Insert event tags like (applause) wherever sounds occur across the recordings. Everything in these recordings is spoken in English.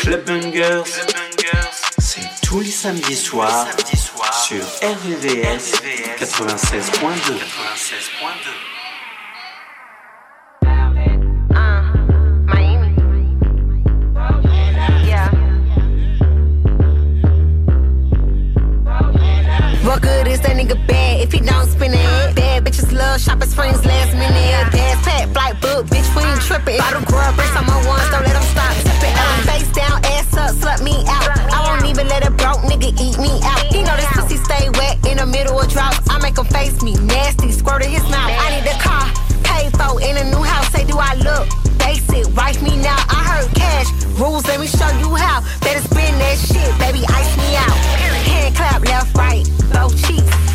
Club Bangers, c'est tous les samedis soirs sur RVVS 96.2. What good is that nigga bad if he don't spin it? Bad bitches love shopping springs last minute. Gas book, bitch, we ain't tripping. Bottle grub, bricks on my ones, don't let them stop tipping. Uh, face down, ass up, slut me out. I won't even let a broke nigga eat me out. He know this pussy stay wet in the middle of drought. I make him face me, nasty, squirt in his mouth. I need a car, pay for in a new house. Say, do I look basic? Wife me now. I heard cash rules, let me show you how. Better spin that shit, baby, ice me out. Hand clap, left, right, both cheeks.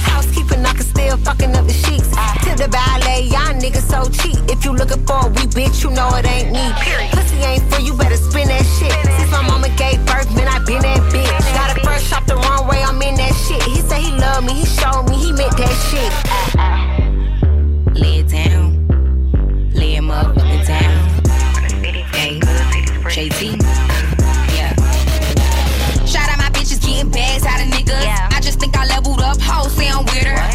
Housekeeping, still fucking up the sheets. Tip the ballet, y'all niggas so cheap. If you looking for a wee bitch, you know it ain't me. Pussy ain't for you, better spin that shit. Since my mama gave birth, man, I been that bitch. Got a fresh off the wrong way, I'm in that shit. He said he loved me, he showed me, he meant that shit. Lay it down, lay him up, up and down. Hey, JT, yeah. Shout out my bitches getting bags out of niggas. I just think I leveled up, hoes say I'm weirder. I'm in that big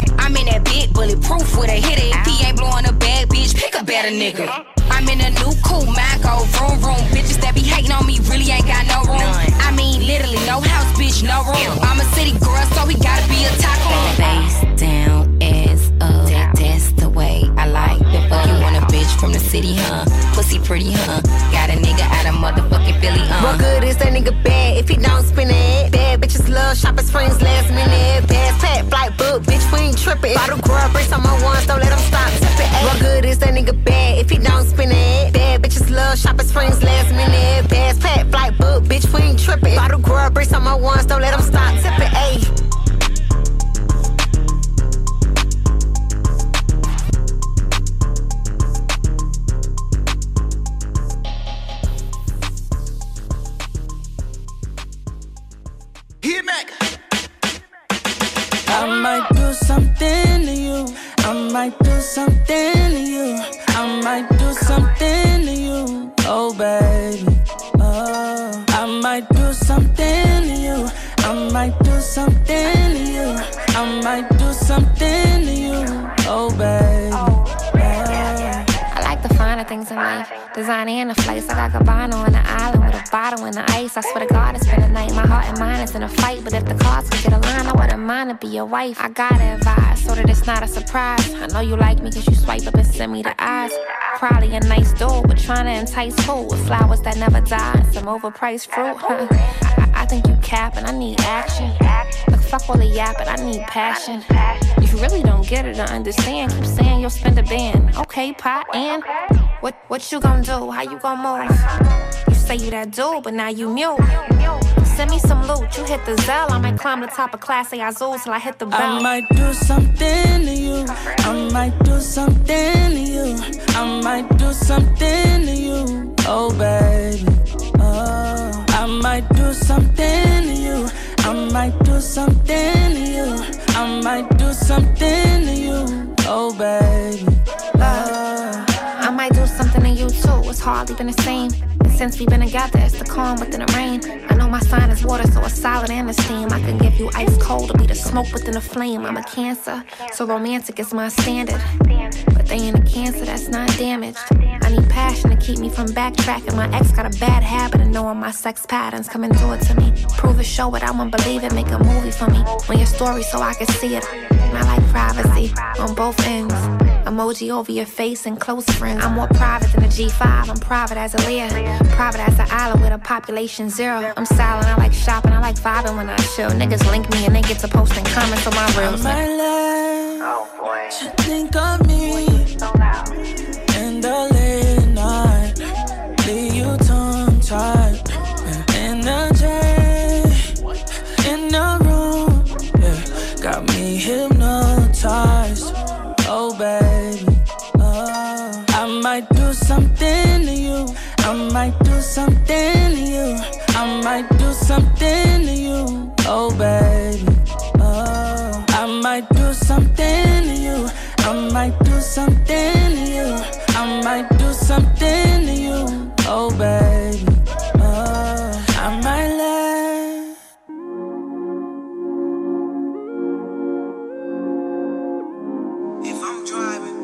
bulletproof with a hitter. If he ain't blowing a bad bitch, pick a better nigga. I'm in a new cool mine go vroom vroom. Bitches that be hating on me really ain't got no room. I mean, literally, no house, bitch, no room. I'm a city girl, so we gotta be a tycoon. Face down, ass up. That, that's the way I like the fuck. You want a bitch from the city, huh? Pussy pretty, huh? Got a nigga out of motherfucking Philly, uh. What good is that nigga bad if he don't spin it? Bad bitches love shopping springs last minute. Gas pack, flight book, bitch, we ain't tripping. Bottle grub, A nice door, but trying to entice who? With flowers that never die and some overpriced fruit. Huh? I, I think you capping, I need action. Look, fuck all the yapping, I need passion. You really don't get it or understand, keep saying you'll spend a band. Okay, pot and what what you gonna do? How you gonna move? You say you that dude, but now you mute. Send me some loot. You hit the Zelle, I might climb the top of Clase Azul till I hit the I might do something to you. I might do something to you. I might do something to you. Oh, baby. Oh, I might do something to you. I might do something to you. I might do something to you. Oh, baby. Oh. It's hardly been the same. And since we've been together, it's the calm within the rain. I know my sign is water, so it's solid and the steam. I can give you ice cold to be the smoke within the flame. I'm a cancer, so romantic is my standard. But they ain't a cancer that's not damaged. I need passion to keep me from backtracking. My ex got a bad habit of knowing my sex patterns. Come and do it to me. Prove it, show it, I won't believe it. Make a movie for me. On your story so I can see it. And I like privacy on both ends. Emoji over your face and close friends. I'm more private than a G5. I'm private as a Leah. Private as an island with a population zero. I'm silent, I like shopping, I like vibing when I chill. Niggas link me and they get to posting comments on my reels. My love, should think of me in the late night. Leave you tongue tied in the jet, in the room. Yeah, got me hypnotized. Oh, baby. Oh, I might do something to you. I might do something to you. I might do something to you. Oh, baby. Oh, I might do something might do something to you. I might do something to you. Oh, baby. Oh, I might laugh. If I'm driving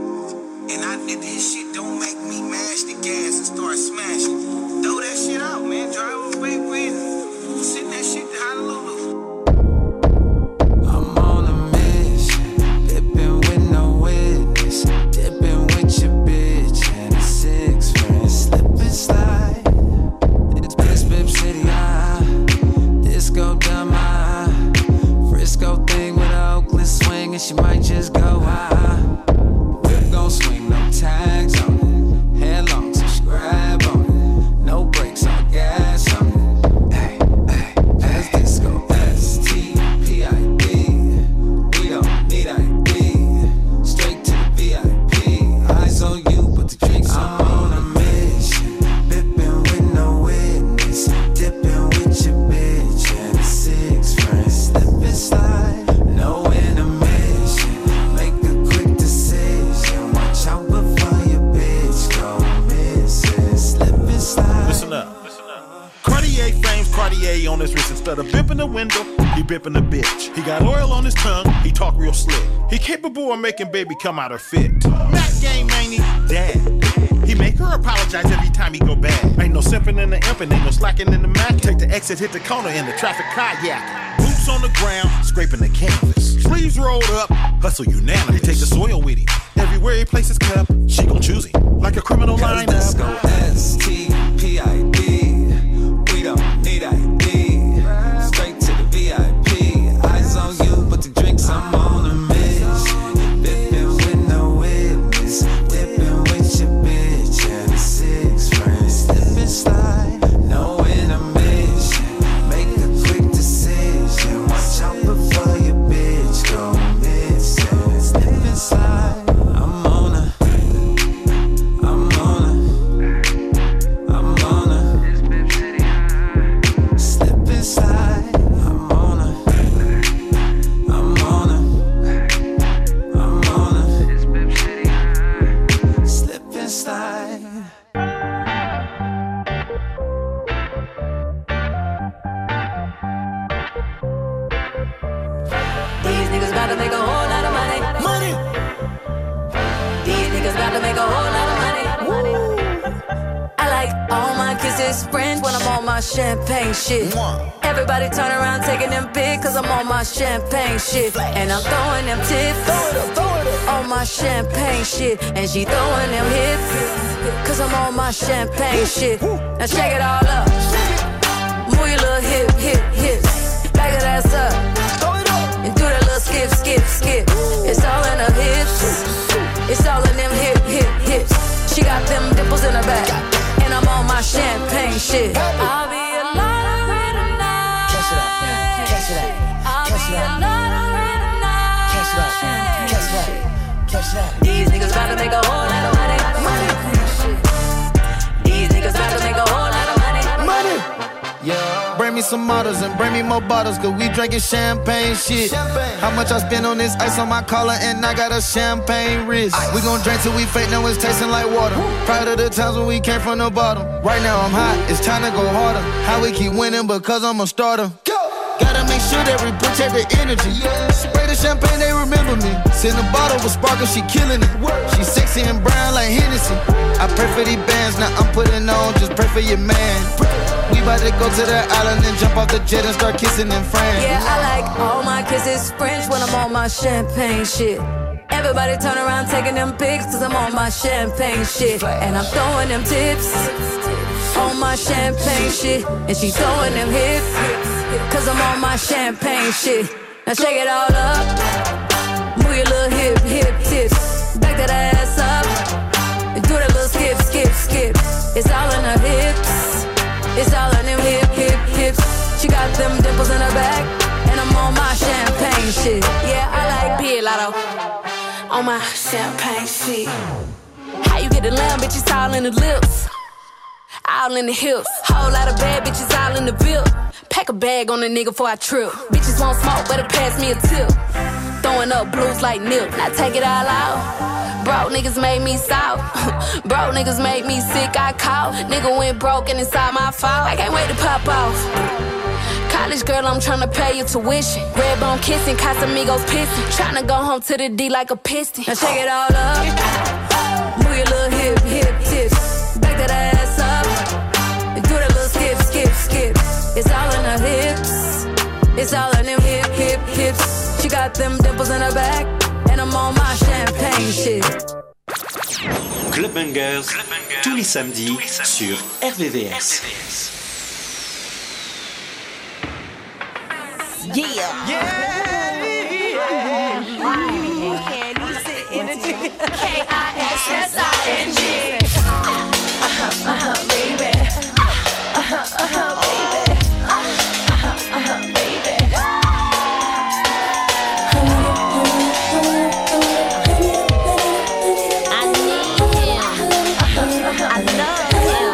and I and this shit don't make me mash the gas and start smashing, throw that shit out, man. Drive away with it. Do something making baby come out of fit. Mac game ain't he dad. He make her apologize every time he go bad. Ain't no simping in the imping, ain't no slacking in the Mac. Take the exit, hit the corner in the traffic kayak. Boots on the ground, scraping the canvas. Sleeves rolled up, hustle unanimous. He take the soil with him. Everywhere he places cup, she gon' choose him. Like a criminal lineup. S-T-P-I-D. Shit. Everybody turn around taking them pics, cause I'm on my champagne shit. And I'm throwing them tips on my champagne shit. And she throwing them hips, cause I'm on my champagne shit. Now shake it all up. Move your little hip, hip, hips. Back it ass up. And do that little skip, skip, skip. It's all in her hips. It's all in them hip, hip, hips. She got them dimples in her back. And I'm on my champagne shit. I'll be a lot of money tonight. Catch that, catch that, catch that. These niggas to make a whole lot of me some models and bring me more bottles, cause we drinking champagne shit. Champagne. How much I spend on this ice on my collar, and I got a champagne wrist. Ice. We gon' drink till we fake, now it's tasting like water. Proud of the times when we came from the bottom. Right now I'm hot, it's time to go harder. How we keep winning because I'm a starter. Go! Gotta make sure that we protect the energy. Yeah. Spray the champagne, they remember me. Send a bottle with sparkle, she killing it. She sexy and brown like Hennessy. I pray for these bands, now I'm putting on, just pray for your man. About to go to the island and jump off the jet and start kissing in France. Yeah, I like all my kisses French when I'm on my champagne shit. Everybody turn around taking them pics cause I'm on my champagne shit. And I'm throwing them tips on my champagne shit. And she throwing them hips. Cause I'm on my champagne shit. Now shake it all up. She got them dimples in her back. And I'm on my champagne shit. Yeah, I like Pilato. On my champagne shit. How you get the lamb, bitches all in the lips. All in the hips. Whole lot of bad bitches all in the bill. Pack a bag on a nigga before I trip. Bitches won't smoke, better pass me a tip. Throwing up blues like nip. Now take it all out. Broke niggas made me south. (laughs) broke niggas made me sick. I caught. Nigga went broke and it's inside my fault. I can't wait to pop off. College girl, I'm trying to pay your tuition. Red bone kissing, Casamigos pissing. Trying to go home to the D like a piston. Now shake it all up. Move your little hip, hip tips. Back that ass up. Do that little skip, skip, skip. It's all in her hips. It's all in them hip, hip, hips. She got them dimples in her back. And I'm on my champagne shit. Club Bangers, Club Bangers tous, les samedis, tous les samedis sur RVVS. RVVS. Yeah. K-I-S-S-I-N-G. Uh-huh, uh-huh, baby. Uh-huh, uh-huh, baby. Uh-huh, uh-huh, baby. I need him. I love him.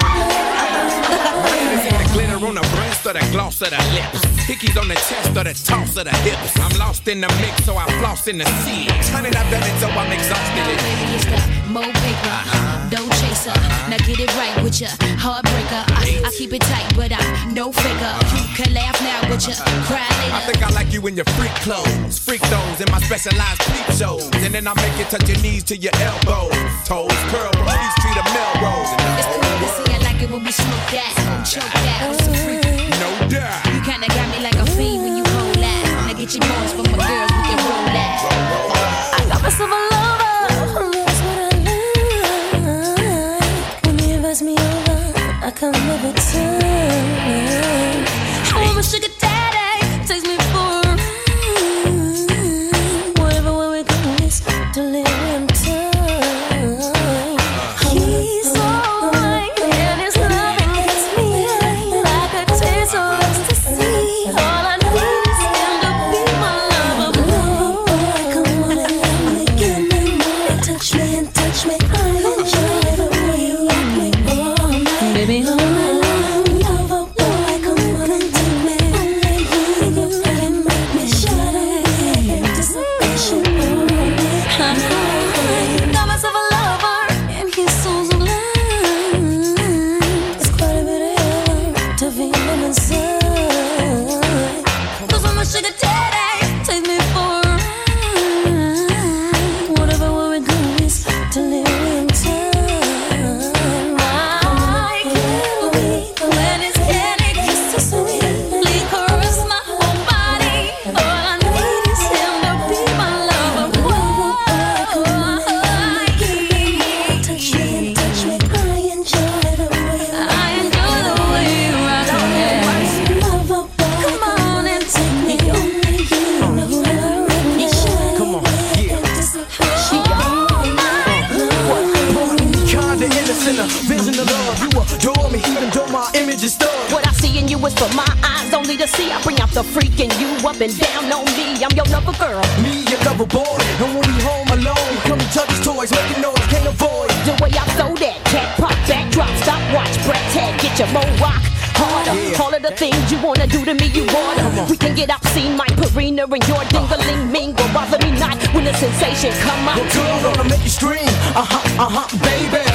The glitter on the breast or the gloss of the lips. Hickeys on the chest or the toss of the hips. I'm lost in the mix, so I floss in the sea. Turn it up, done it, so I'm exhausted. It's the Mo paper, uh-huh. dough chaser. Uh-huh. Now get it right with ya, heartbreaker. I, I keep it tight, but I'm no faker. Uh-huh. You can laugh now, but you cry I later. think I like you in your freak clothes, freak those in my specialized peep shows, and then I make you touch your knees to your elbows, toes curl from Street to Melrose. It's the to see I it when we smoke that, choke that with some freak. No doubt. You kinda got me like a fiend when you roll that. Now get your noise from my girls, we can roll that. I got myself a lover. That's what I like. When he invites me over, I come every time. I want my sugar Kinda a vision of love. You adore me, even though my image is stuck. What I see in you is for my eyes only to see. I bring out the freak in you up and down on me. I'm your lover girl. Me, your lover boy, and when we home alone, come and touch his toys, making noise, can't avoid. The way I throw that cat pop back drop stop watch breath tag get your mo rock harder. Yeah. All of the things you wanna do to me, you wanna. We can get obscene, my Purina and your dingling mingle. Bother me not when the sensation come out. Well, girl, gonna make you scream. Uh huh, uh huh, baby.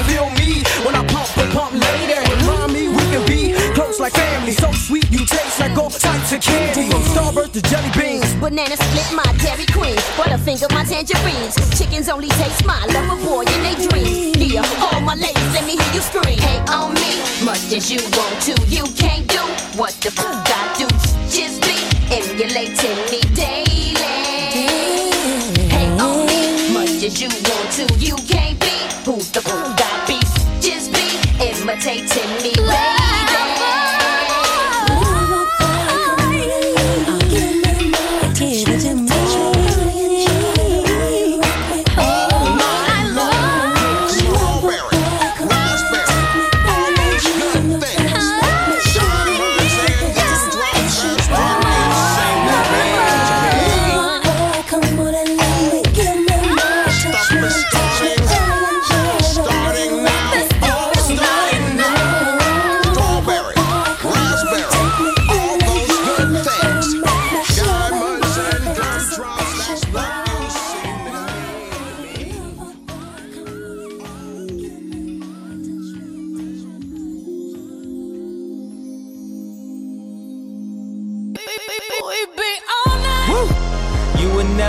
And pump, lady. Remind me we can be close like family. So sweet, you taste like all types of candy. From Starburst to jelly beans. Banana split my Dairy Queen, Butterfinger my tangerines. Chickens only taste my lover boy in they dreams. Yeah, all my ladies, let me hear you scream. Hate on me, much as you want to. You can't do what the fuck I do. Just be emulating me daily. Hate on me, much as you want to. You can't be who the fuck I be. Imitating me,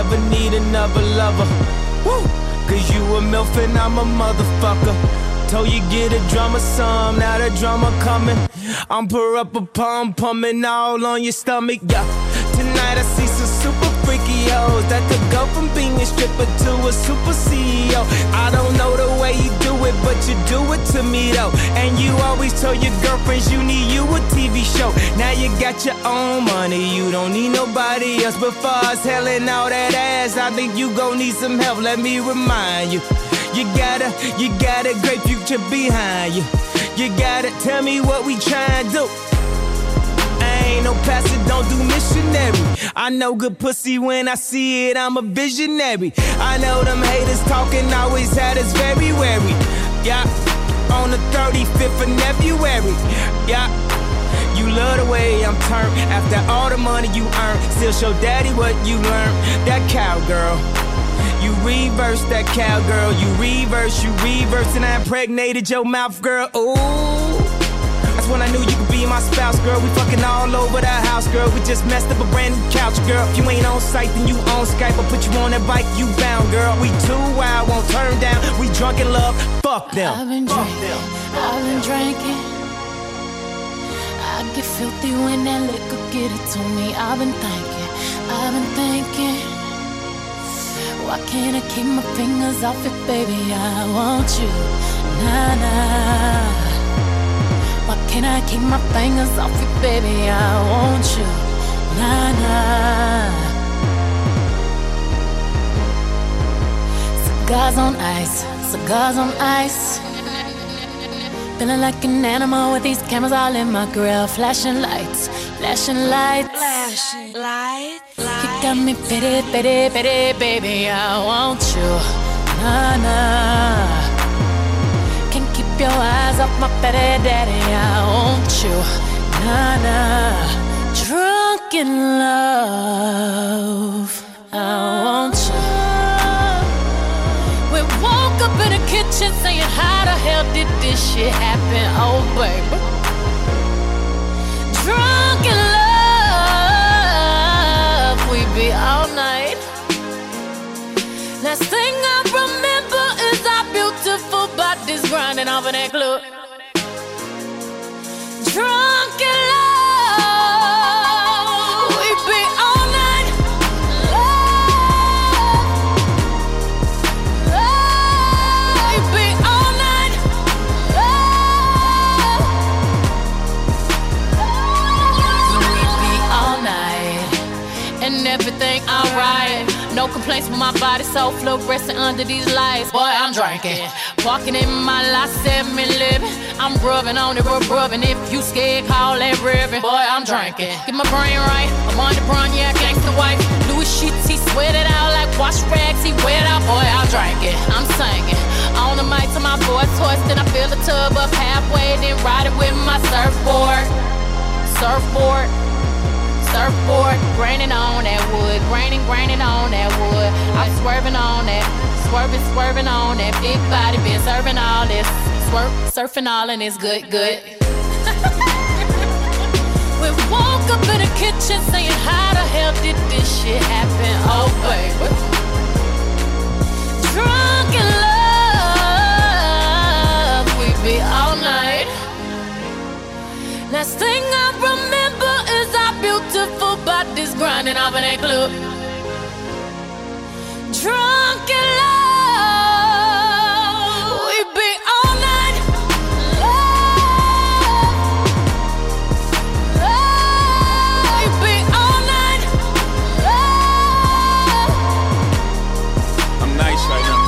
never need another lover. Woo! Cause you a MILF and I'm a motherfucker. Told you get a drama some, now the drama coming. I'm put up a pump, pumping all on your stomach, yeah. Super freaky hoes that could go from being a stripper to a super CEO. I don't know the way you do it, but you do it to me though. And you always tell your girlfriends you need you a TV show. Now you got your own money, you don't need nobody else. But far as all that ass, I think you gon' need some help. Let me remind you. You got a, you got a great future behind you. You gotta tell me what we tryin' to do. Ain't no pastor, don't do missionary. I know good pussy when I see it, I'm a visionary. I know them haters talking always had us very wary. Yeah, on the 35th of February. Yeah. You love the way I'm turned after all the money you earn. Still show daddy what you learned. That cowgirl. You reverse that cowgirl. You reverse, you reverse, and I impregnated your mouth, girl. Ooh. That's when I knew you my spouse, girl. We fucking all over that house, girl. We just messed up a brand new couch, girl. If you ain't on site, then you on Skype. I'll put you on that bike, you bound, girl. We too wild, won't turn down. We drunk in love, fuck them. I've been drinking, I've been drinking. I get filthy when that liquor get it to me. I've been thinking, I've been thinking. Why can't I keep my fingers off it, baby? I want you, nah nah. Why can't I keep my fingers off it, baby? I want you, nah nah. Cigars on ice, cigars on ice. Feeling like an animal with these cameras all in my grill. Flashing lights, flashing lights. Flashing lights. You got me pity, pity, pity, baby. I want you. Nah, nah. Your eyes off my petty daddy. I want you. Nah, nah. Drunk in love. I want you. We woke up in the kitchen saying, How the hell did this shit happen? Oh, baby. Drunk in love, we be all night. Last thing I remember off that club. Drunk in love, we be all night. Love. Love, we be all night and everything alright. Complaints with my body, so fluorescent under these lights. Boy, I'm drinking. Walking in my last seven living. I'm rubbing on it, rub rubbing. If you scared, call that ribbon. Boy, I'm drinking. Get my brain right. I'm on the brown, yeah, gangsta wife. Louis sheets, he sweat it out like wash rags. He wet out, boy, I'm drinking. I'm singing. On the mic to my voice hoarse, then I fill the tub up halfway, then ride it with my surfboard. Surfboard surfboard, graining on that wood, graining, graining on that wood. I'm swerving on that, swerving, swerving on that big body, been serving all this, swerp, surfing all and it's good, good. (laughs) we woke up in the kitchen saying, How the hell did this shit happen? Oh, baby. Drunk in love, we be all night. Last thing I remember grinding off in that club. Drunk in love, we be all night. Love, love, we be all night. Love. I'm nice right now.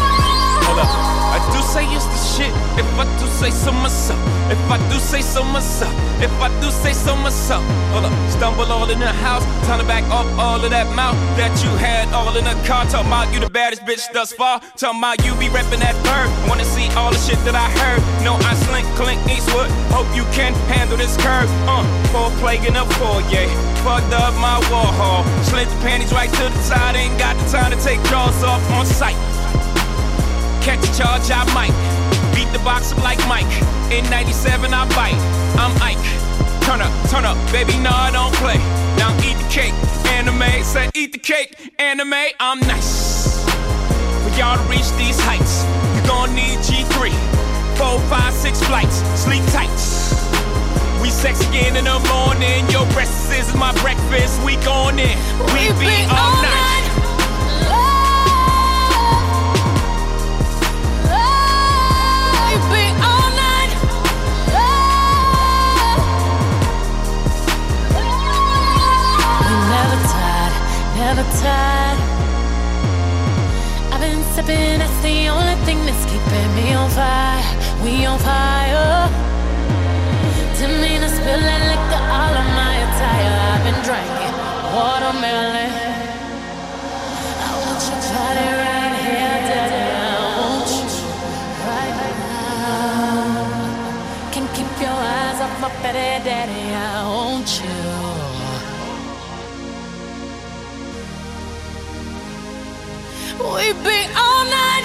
Hold up. I do say it's the shit. If I do say so myself. If I do say so myself. If I do say so myself. Hold up. Stumble all in the house. turn to back off all of that mouth that you had all in the car. Talking about you the baddest bitch thus far. Talking about you be reppin' that bird. Wanna see all the shit that I heard. No, I slink, Clint Eastwood. Hope you can handle this curve. Uh, four plague in a foyer. Fucked up my Warhol. Slid the panties right to the side. Ain't got the time to take drawers off on sight. Catch a charge, I might. Beat the box up like Mike. In 97, I bite. I'm Ike. Turn up, turn up, baby, no, I don't play. Now eat the cake, anime. Say eat the cake, anime. I'm nice. For y'all to reach these heights, you gon' need G3. Four, five, six flights, sleep tight. We sex again in the morning, your breakfast is my breakfast. We going in. We, we be all, all night. night. Never tired. I've been sipping, that's the only thing that's keeping me on fire. We on fire. Didn't mean to spill that liquor all on my attire. I've been drinking watermelon. I want your body right here, daddy. I want you right now. Can't keep your eyes off my petty daddy. I want you. We be all night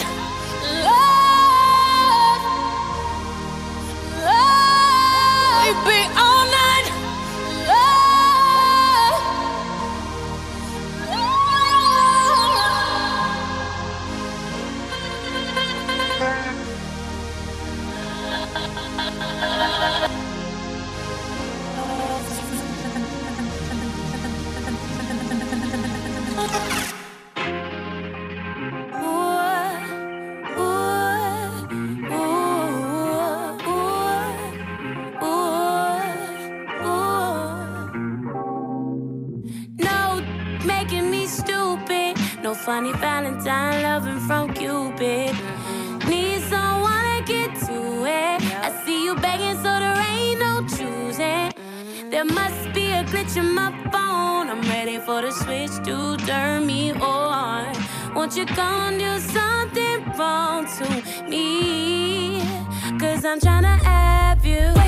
Valentine loving from Cupid. Need someone to get to it. I see you begging, so there ain't no choosing. There must be a glitch in my phone. I'm ready for the switch to turn me on. Won't you come do something wrong to me? Cause I'm trying to have you.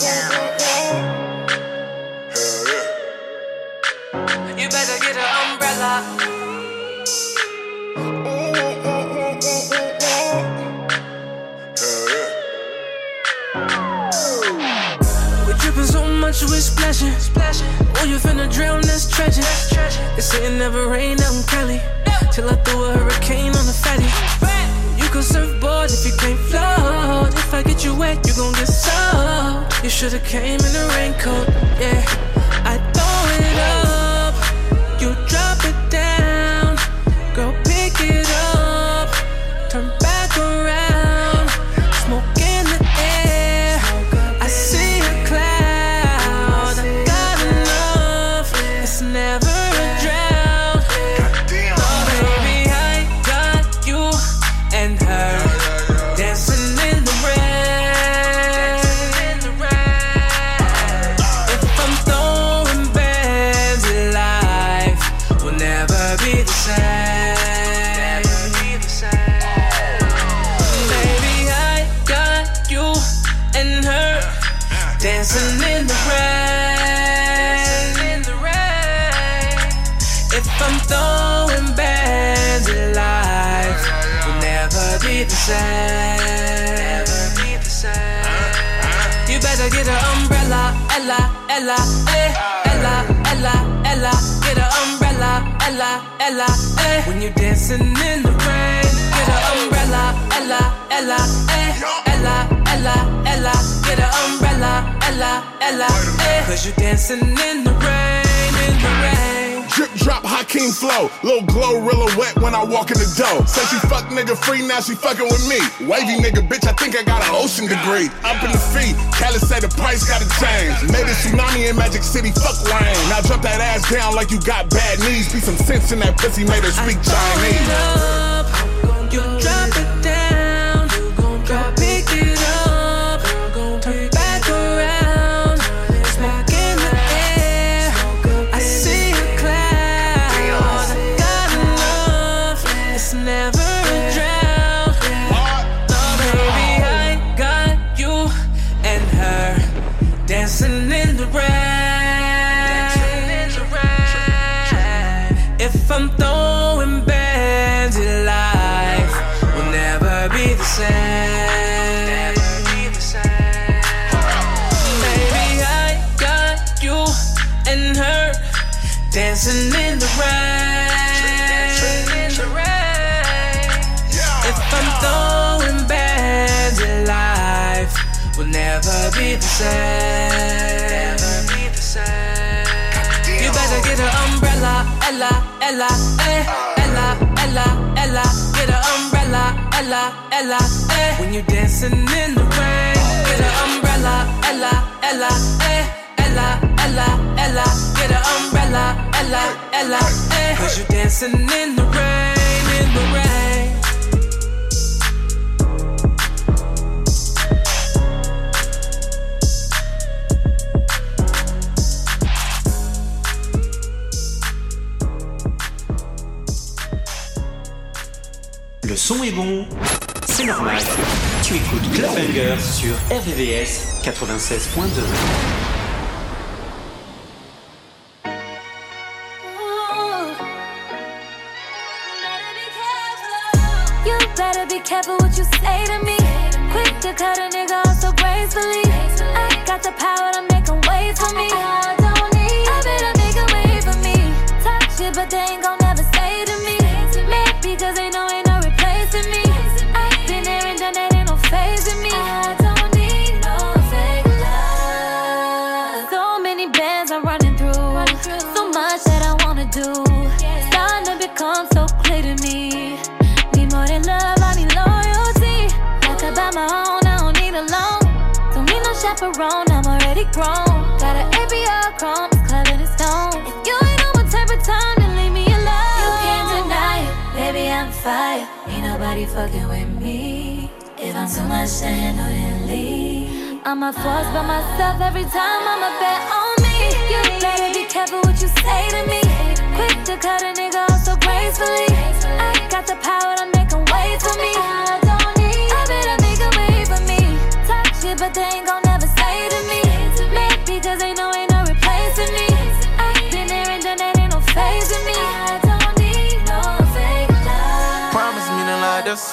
You better get an umbrella. Hell yeah. We're dripping so much, we're splashing. splashing. Oh, you finna drown, that's tragic. That's tragic. They say it never Should've came in a raincoat. Ella, eh. When you're dancing in the rain, get an umbrella, Ella, Ella, eh, Ella, Ella, Ella. Get an umbrella, Ella, Ella, eh. Cause you're dancing in the rain, in the rain. Drop Hakeem flow. Little glow rilla wet when I walk in the door. Say she fuck nigga free, now she fucking with me. Wavy nigga, bitch, I think I got an ocean degree. Up in the feet, Cali say the price gotta change. Made a tsunami in Magic City, fuck Wayne. Now drop that ass down like you got bad knees. Be some sense in that pussy, made her speak Chinese. You drop it dancing in the rain. If I'm throwing bands at life, will never be the same. You better get an umbrella, Ella, Ella, eh, Ella, Ella, Ella. Get an umbrella, Ella, Ella, eh. When you're dancing in the rain, get an umbrella, Ella, Ella, eh, Ella, Ella, Ella. Get an umbrella, Ella, Ella, eh. Cause you're dancing in the rain, in the rain. Le son est bon, c'est normal. Tu écoutes Club sur RVVS 96.2. fucking with me. If I'm too much to handle, then leave. I'm a force by myself every time I'm a bet on me. You better be careful what you say to me. Quick to cut a nigga off so gracefully. I got the power to make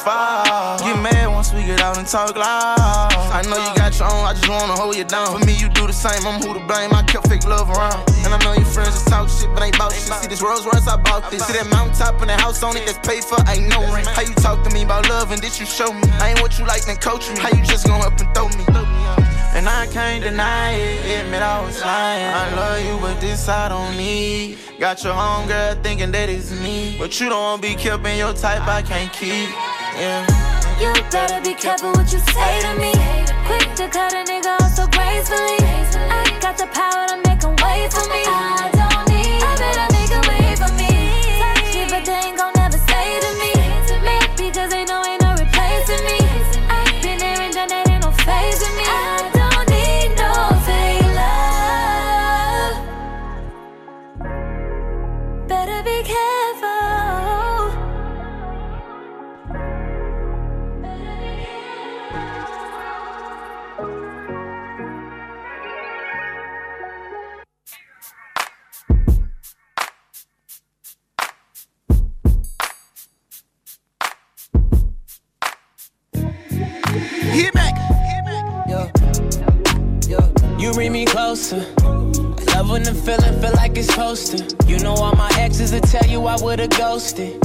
this far. Get mad once we get out and talk loud. I know you got your own, I just wanna hold you down. For me, you do the same, I'm who to blame. I kept fake love around. And I know your friends just talk shit, but ain't about shit. See this Rolls Royce, I bought this. See that mountaintop and the house on it that's paid for, ain't no rent. How you talk to me about love and did you show me? I ain't what you like, then coach me. How you just gon' up and throw me? And I can't deny it, admit I was lying. I love you, but this I don't need. Got your own girl thinking that it's me. But you don't wanna be kept in your type, I can't keep. Yeah. You better be careful what you say to me. Quick to cut a nigga off so gracefully. I got the power to make him wait for me. I don't like it's to. You know all my exes will tell you I would've ghosted.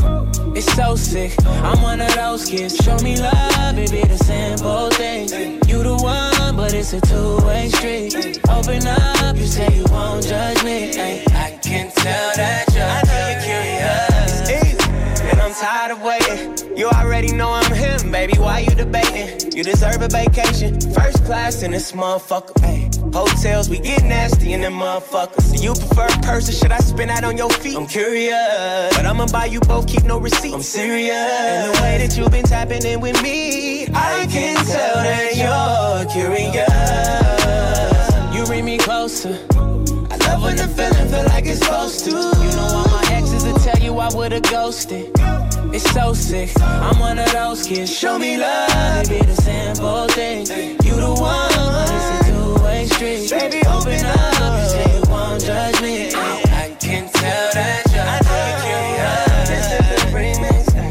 It's so sick. I'm one of those kids. Show me love, it be the simple things. You the one, but it's a two-way street. Open up, you say you won't judge me. Ay, I can tell that you're, you're curious. And I'm tired of waiting. You already know I'm him, baby. Why you debating? You deserve a vacation. First class in this motherfucker. Ay. Hotels, we get nasty in them motherfuckers. So you prefer a person? Should I spin out on your feet? I'm curious, but I'ma buy you both, keep no receipt. I'm serious. And the way that you've been tapping in with me, I can tell that you're curious. You bring me closer. I love when the feeling feel like it's supposed to. You know all my exes will tell you I would've ghosted. It's so sick. I'm one of those kids. Show me love, it be the simple things. You the one, but it's a two-way street. Baby, open up. You say you won't judge me. I can tell that you're curious.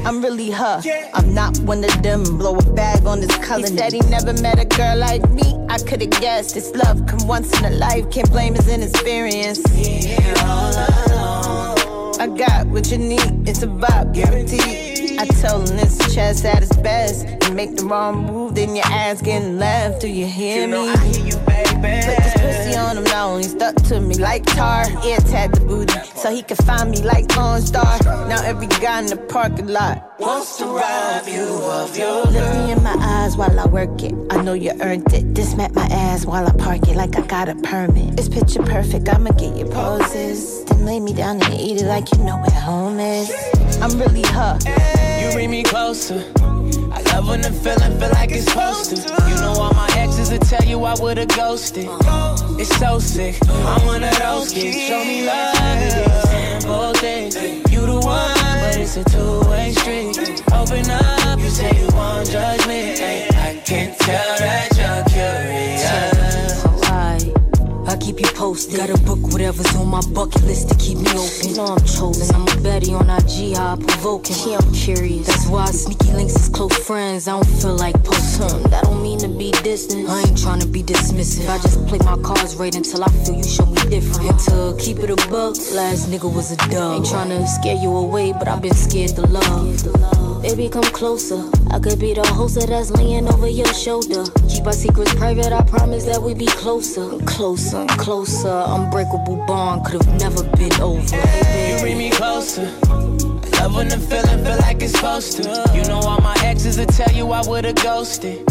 I'm really her. I'm not one of them. Blow a bag on this color. He said he never met a girl like me. I could've guessed it's love come once in a life. Can't blame his inexperience. Yeah, all alone. I got what you need. It's a vibe guaranteed. I told him this chest at its best. You make the wrong move, then your ass getting left. Do you hear me? Put this pussy on him now, he stuck to me like tar. AirTag the booty, so he can find me like OnStar. Now every guy in the parking lot wants to rob you of your Look me in my eyes while I work it. I know you earned it. Dismat my ass while I park it like I got a permit. It's picture perfect, I'ma get your poses. Then lay me down and eat it like you know where home is. I'm really her. You bring me closer. I love when the feeling feel like it's to. You know all my exes will tell you I would've ghosted. It's so sick. I'm one of those kids. Show me love, the things. You the one, but it's a two-way street. Open up, you say you won't judge me. I can't tell that posted. Gotta book whatever's on my bucket list to keep me open. know I'm chosen. I'm a Betty on IG, how I provoke him. Yeah, I'm curious. That's why sneaky links is close friends. I don't feel like posting. Hmm, that don't mean to be distant. I ain't trying to be dismissive. I just play my cards right until I feel you show me different. And to keep it a buck, last nigga was a dub. Ain't trying to scare you away, but I've been scared to love. Baby, come closer. I could be the host that's laying over your shoulder. Keep our secrets private, I promise that we be closer. Closer, and Unbreakable bond could've never been over. You bring me closer. Love when the feeling feel like it's supposed to. You know all my exes will tell you I would've ghosted.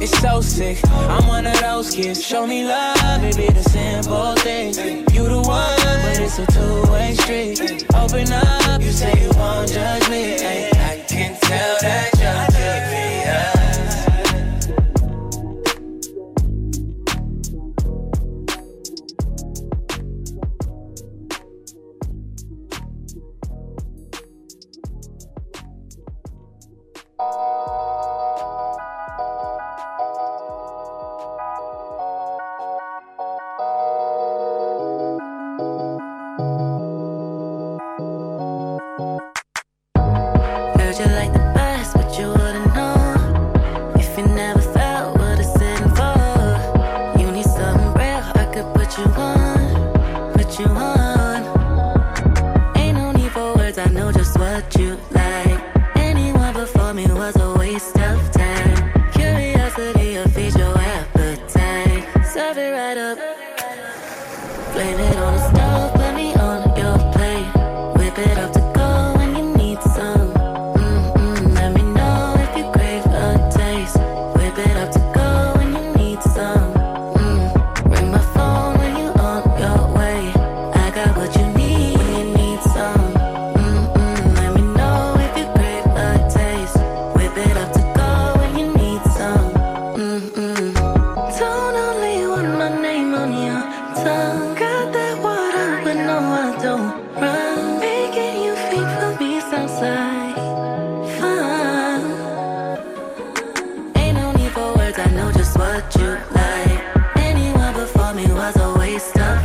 It's so sick. I'm one of those kids. Show me love, be the simple things. You the one, but it's a two-way street. Open up, you say you won't judge me. I can tell that you're waste of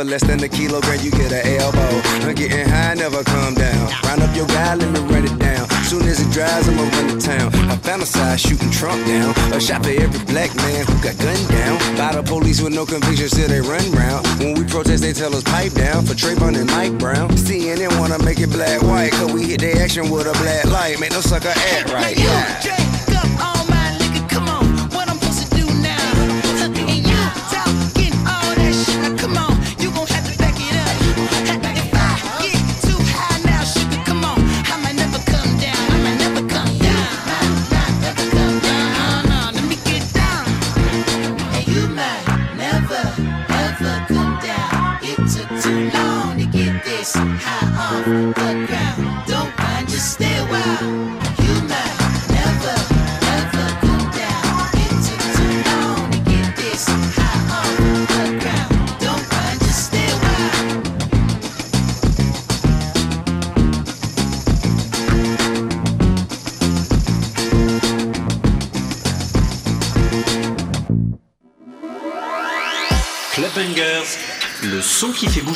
for less than a kilogram, you get an elbow. I'm getting high, never come down. Round up your guy, let me run it down. Soon as it dries, I'ma run to town. I fantasize shooting Trump down. A shot for every black man who got gunned down. By the police with no conviction, still they run round. When we protest, they tell us pipe down for Trayvon and Mike Brown. CNN wanna make it black white, cause we hit their action with a black light. Make no sucker act right. Yeah.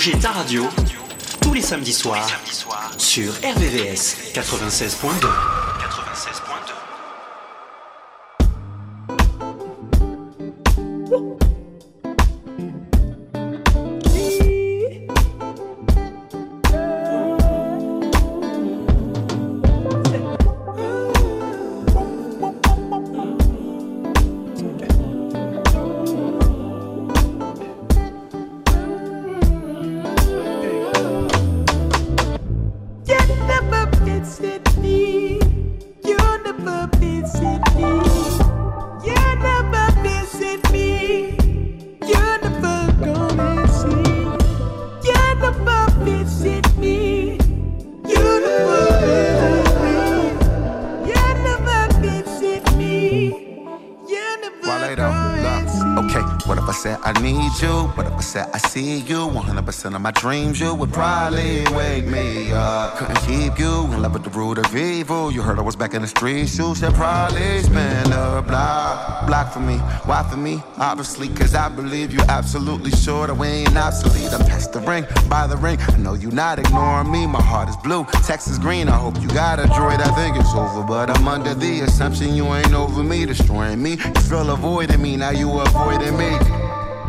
Bouger ta radio tous les samedis soirs sur RVVS 96.2. Percent of my dreams, you would probably wake me up. Couldn't keep you in love with the root of evil. You heard I was back in the streets, you should probably spin a block. Block for me, why for me? Obviously, cause I believe you absolutely sure that we ain't obsolete. I'm past the ring, by the ring. I know you not ignoring me. My heart is blue, Texas green. I hope you got a droid. I think it's over, but I'm under the assumption you ain't over me, destroying me. You feel avoiding me, now you avoiding me.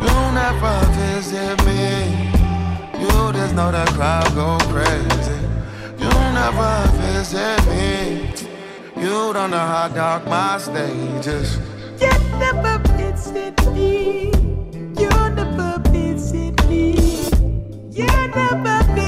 You never visit me. You just know that crowd go crazy. You never visit me. You don't know how dark my stage is. You never visit me. You never visit me. You never visit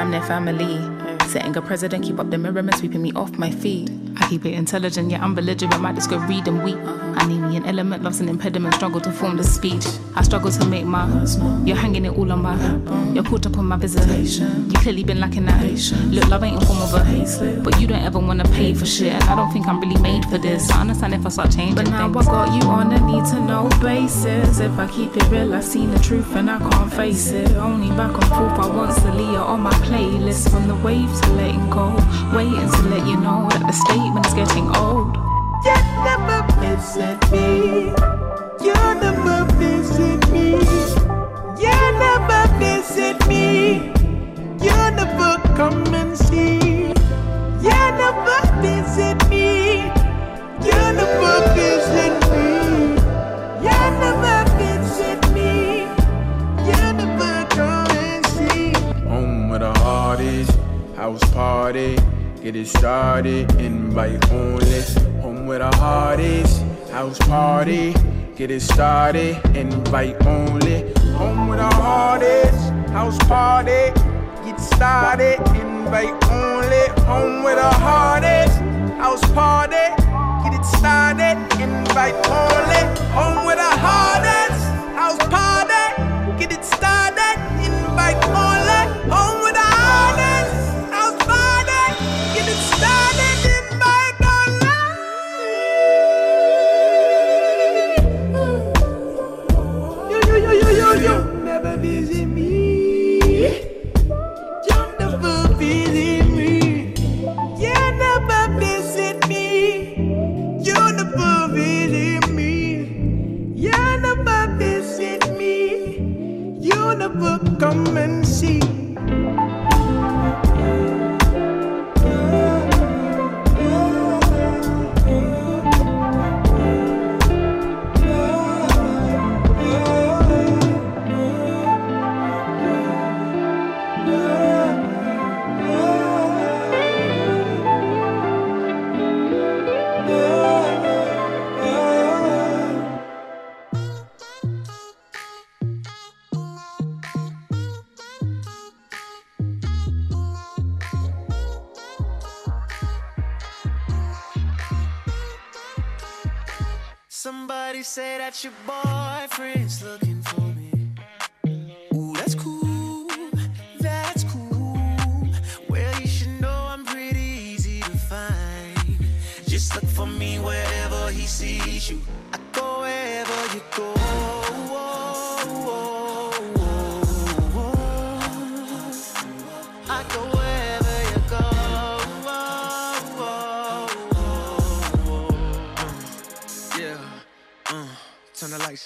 damn near family. Setting a president, keep up the mirror and sweeping me off my feet. I keep it intelligent, yeah, I'm belligerent. Might just go read and weep. I need me an element, love's an impediment, struggle to form the speech. I struggle to make my. You're hanging it all on my. You're caught up on my visitation. You clearly been lacking that. Look, love ain't in form of a. But you don't ever wanna pay for shit. And I don't think I'm really made for this. I understand if I start changing. But now I got you on a need to know basis. If I keep it real, I've seen the truth and I can't face it. Only back and forth, I want Celia on my playlist. From the waves to letting go. Waiting to let you know that the statement it's getting old. You never visit me. You never visit me. You never visit me. You never come and see. You never visit me. You never visit me. You never visit me. You never come and see. Home with the hardest, house party. Get it started, invite only. Home with the hardest, house party. Get it started, invite only. Home with the hardest, house party. Get started, invite only. Home with the hardest, house party. Get it started, invite only. Home with the hardest, house party.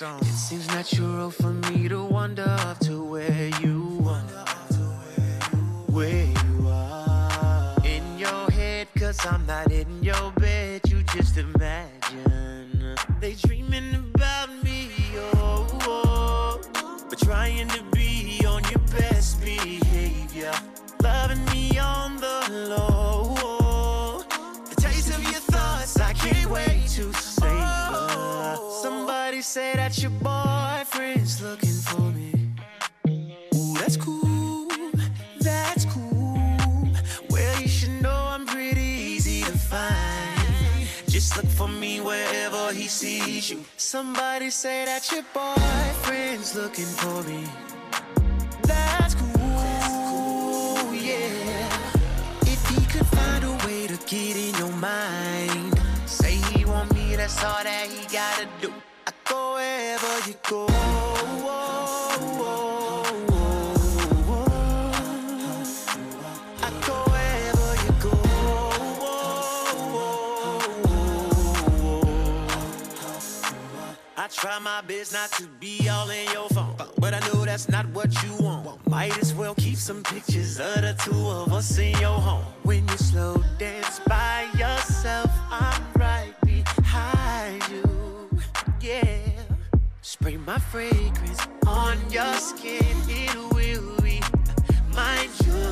On. It seems natural for me to wander up to where you are. Where you are. In your head, cause I'm not in your bed. You just imagine. Sees you. Somebody say that your boyfriend's looking for me. That's cool, yeah. If he could find a way to get in your mind, say he want me, that's all that he gotta do. I go wherever you go. Try my best not to be all in your phone. But I know that's not what you want. Might as well keep some pictures of the two of us in your home. When you slow dance by yourself, I'm right behind you. Yeah. Spray my fragrance on your skin, it will remind you,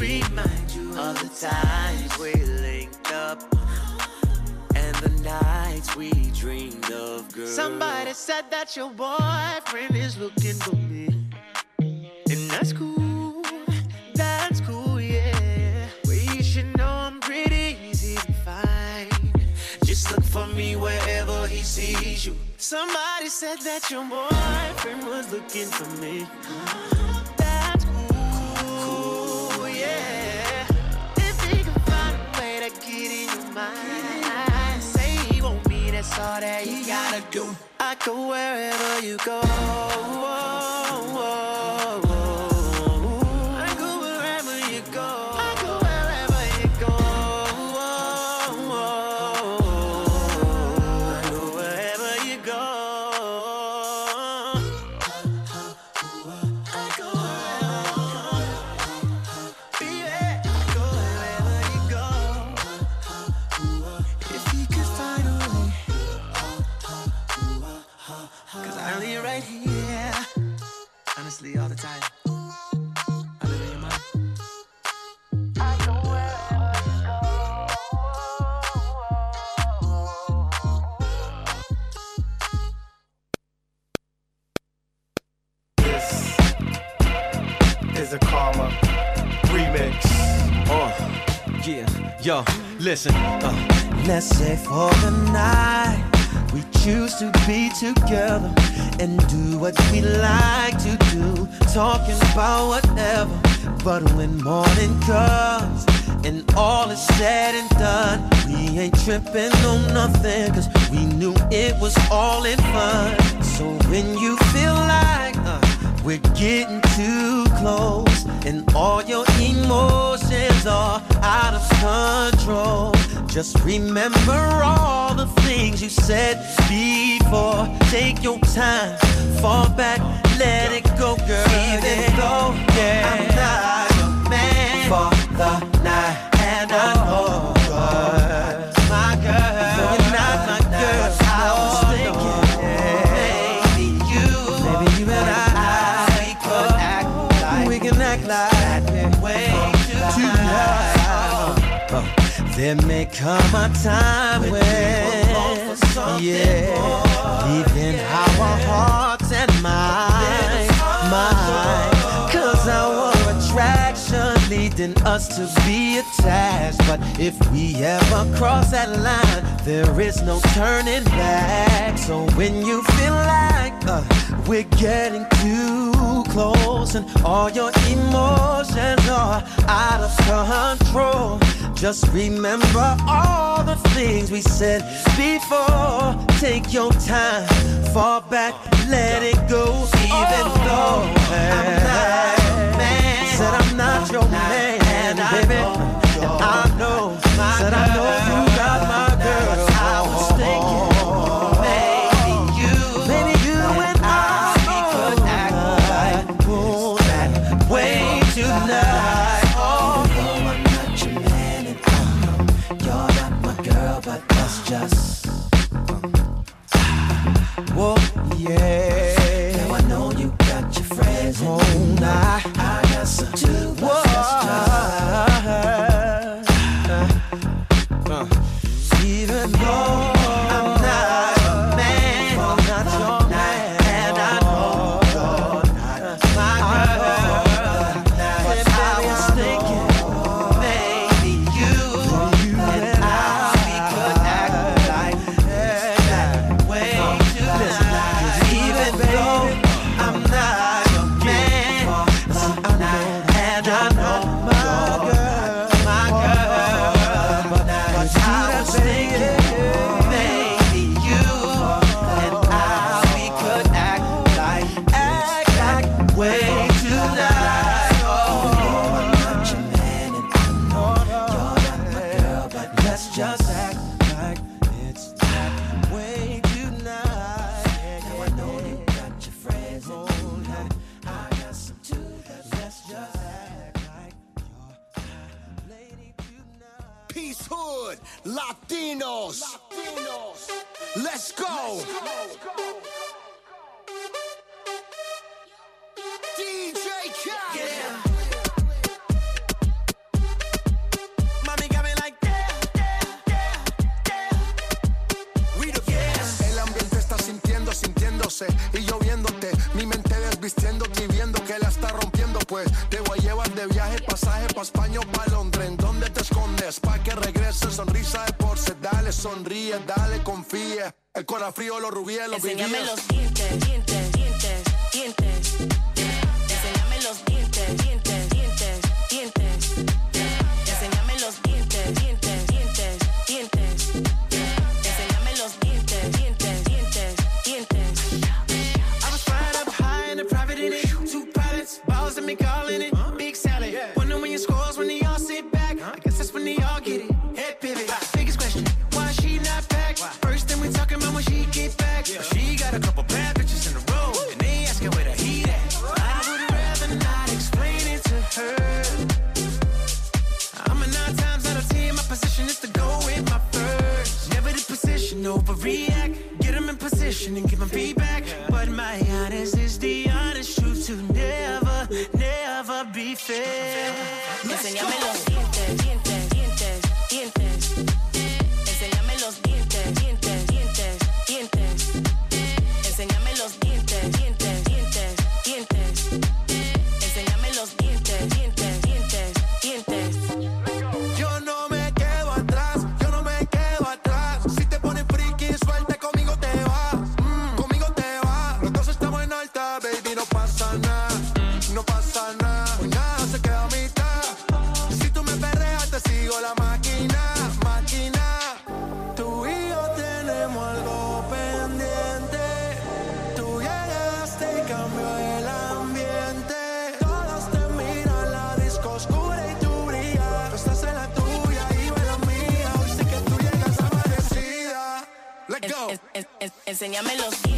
remind you of the times we linked up we dreamed of, girl. Somebody said that your boyfriend is looking for me, and that's cool, that's cool, yeah. Well, you should know I'm pretty easy to find. Just look for me wherever he sees you. Somebody said that your boyfriend was looking for me. That's cool, yeah. If he can find a way to get in your mind, all that you gotta do. I go wherever you go. Listen. Uh, let's say for the night we choose to be together and do what we like to do, talking about whatever. But when morning comes and all is said and done, we ain't tripping on nothing, cause we knew it was all in fun. So when you feel like we're getting too close, and all your emotions are out of control. Just remember all the things you said before. Take your time, fall back, let it go, girl. Even though, yeah, I'm not your man for the night, and I know oh. There may come a time when, yeah, leaving our hearts and minds, mind, cause our attraction leading us to be attached. But if we ever cross that line, there is no turning back. So when you feel like uh, we're getting too close and all your emotions are out of control, just remember all the things we said before. Take your time, fall back, let it go, even though I'm not your man. Said I'm not your man, baby. I know, said I know yeah. Now I know you got your friends and know I got some too. Whoa. Uh, even though dollars and me calling it big salad. wonder when your scores when they all sit back. I guess that's when they all get it. Head pivot. Biggest question, why she not back? First thing we talking about when she get back. Yeah. She got a couple bad bitches in a row, and they asking where the heat at. I would rather not explain it to her. I'm a nine times out of ten. My position is to go with my first. Never the position, overreact. Get them in position and give them feedback. But my feel. Enséñamelo. Enséñame los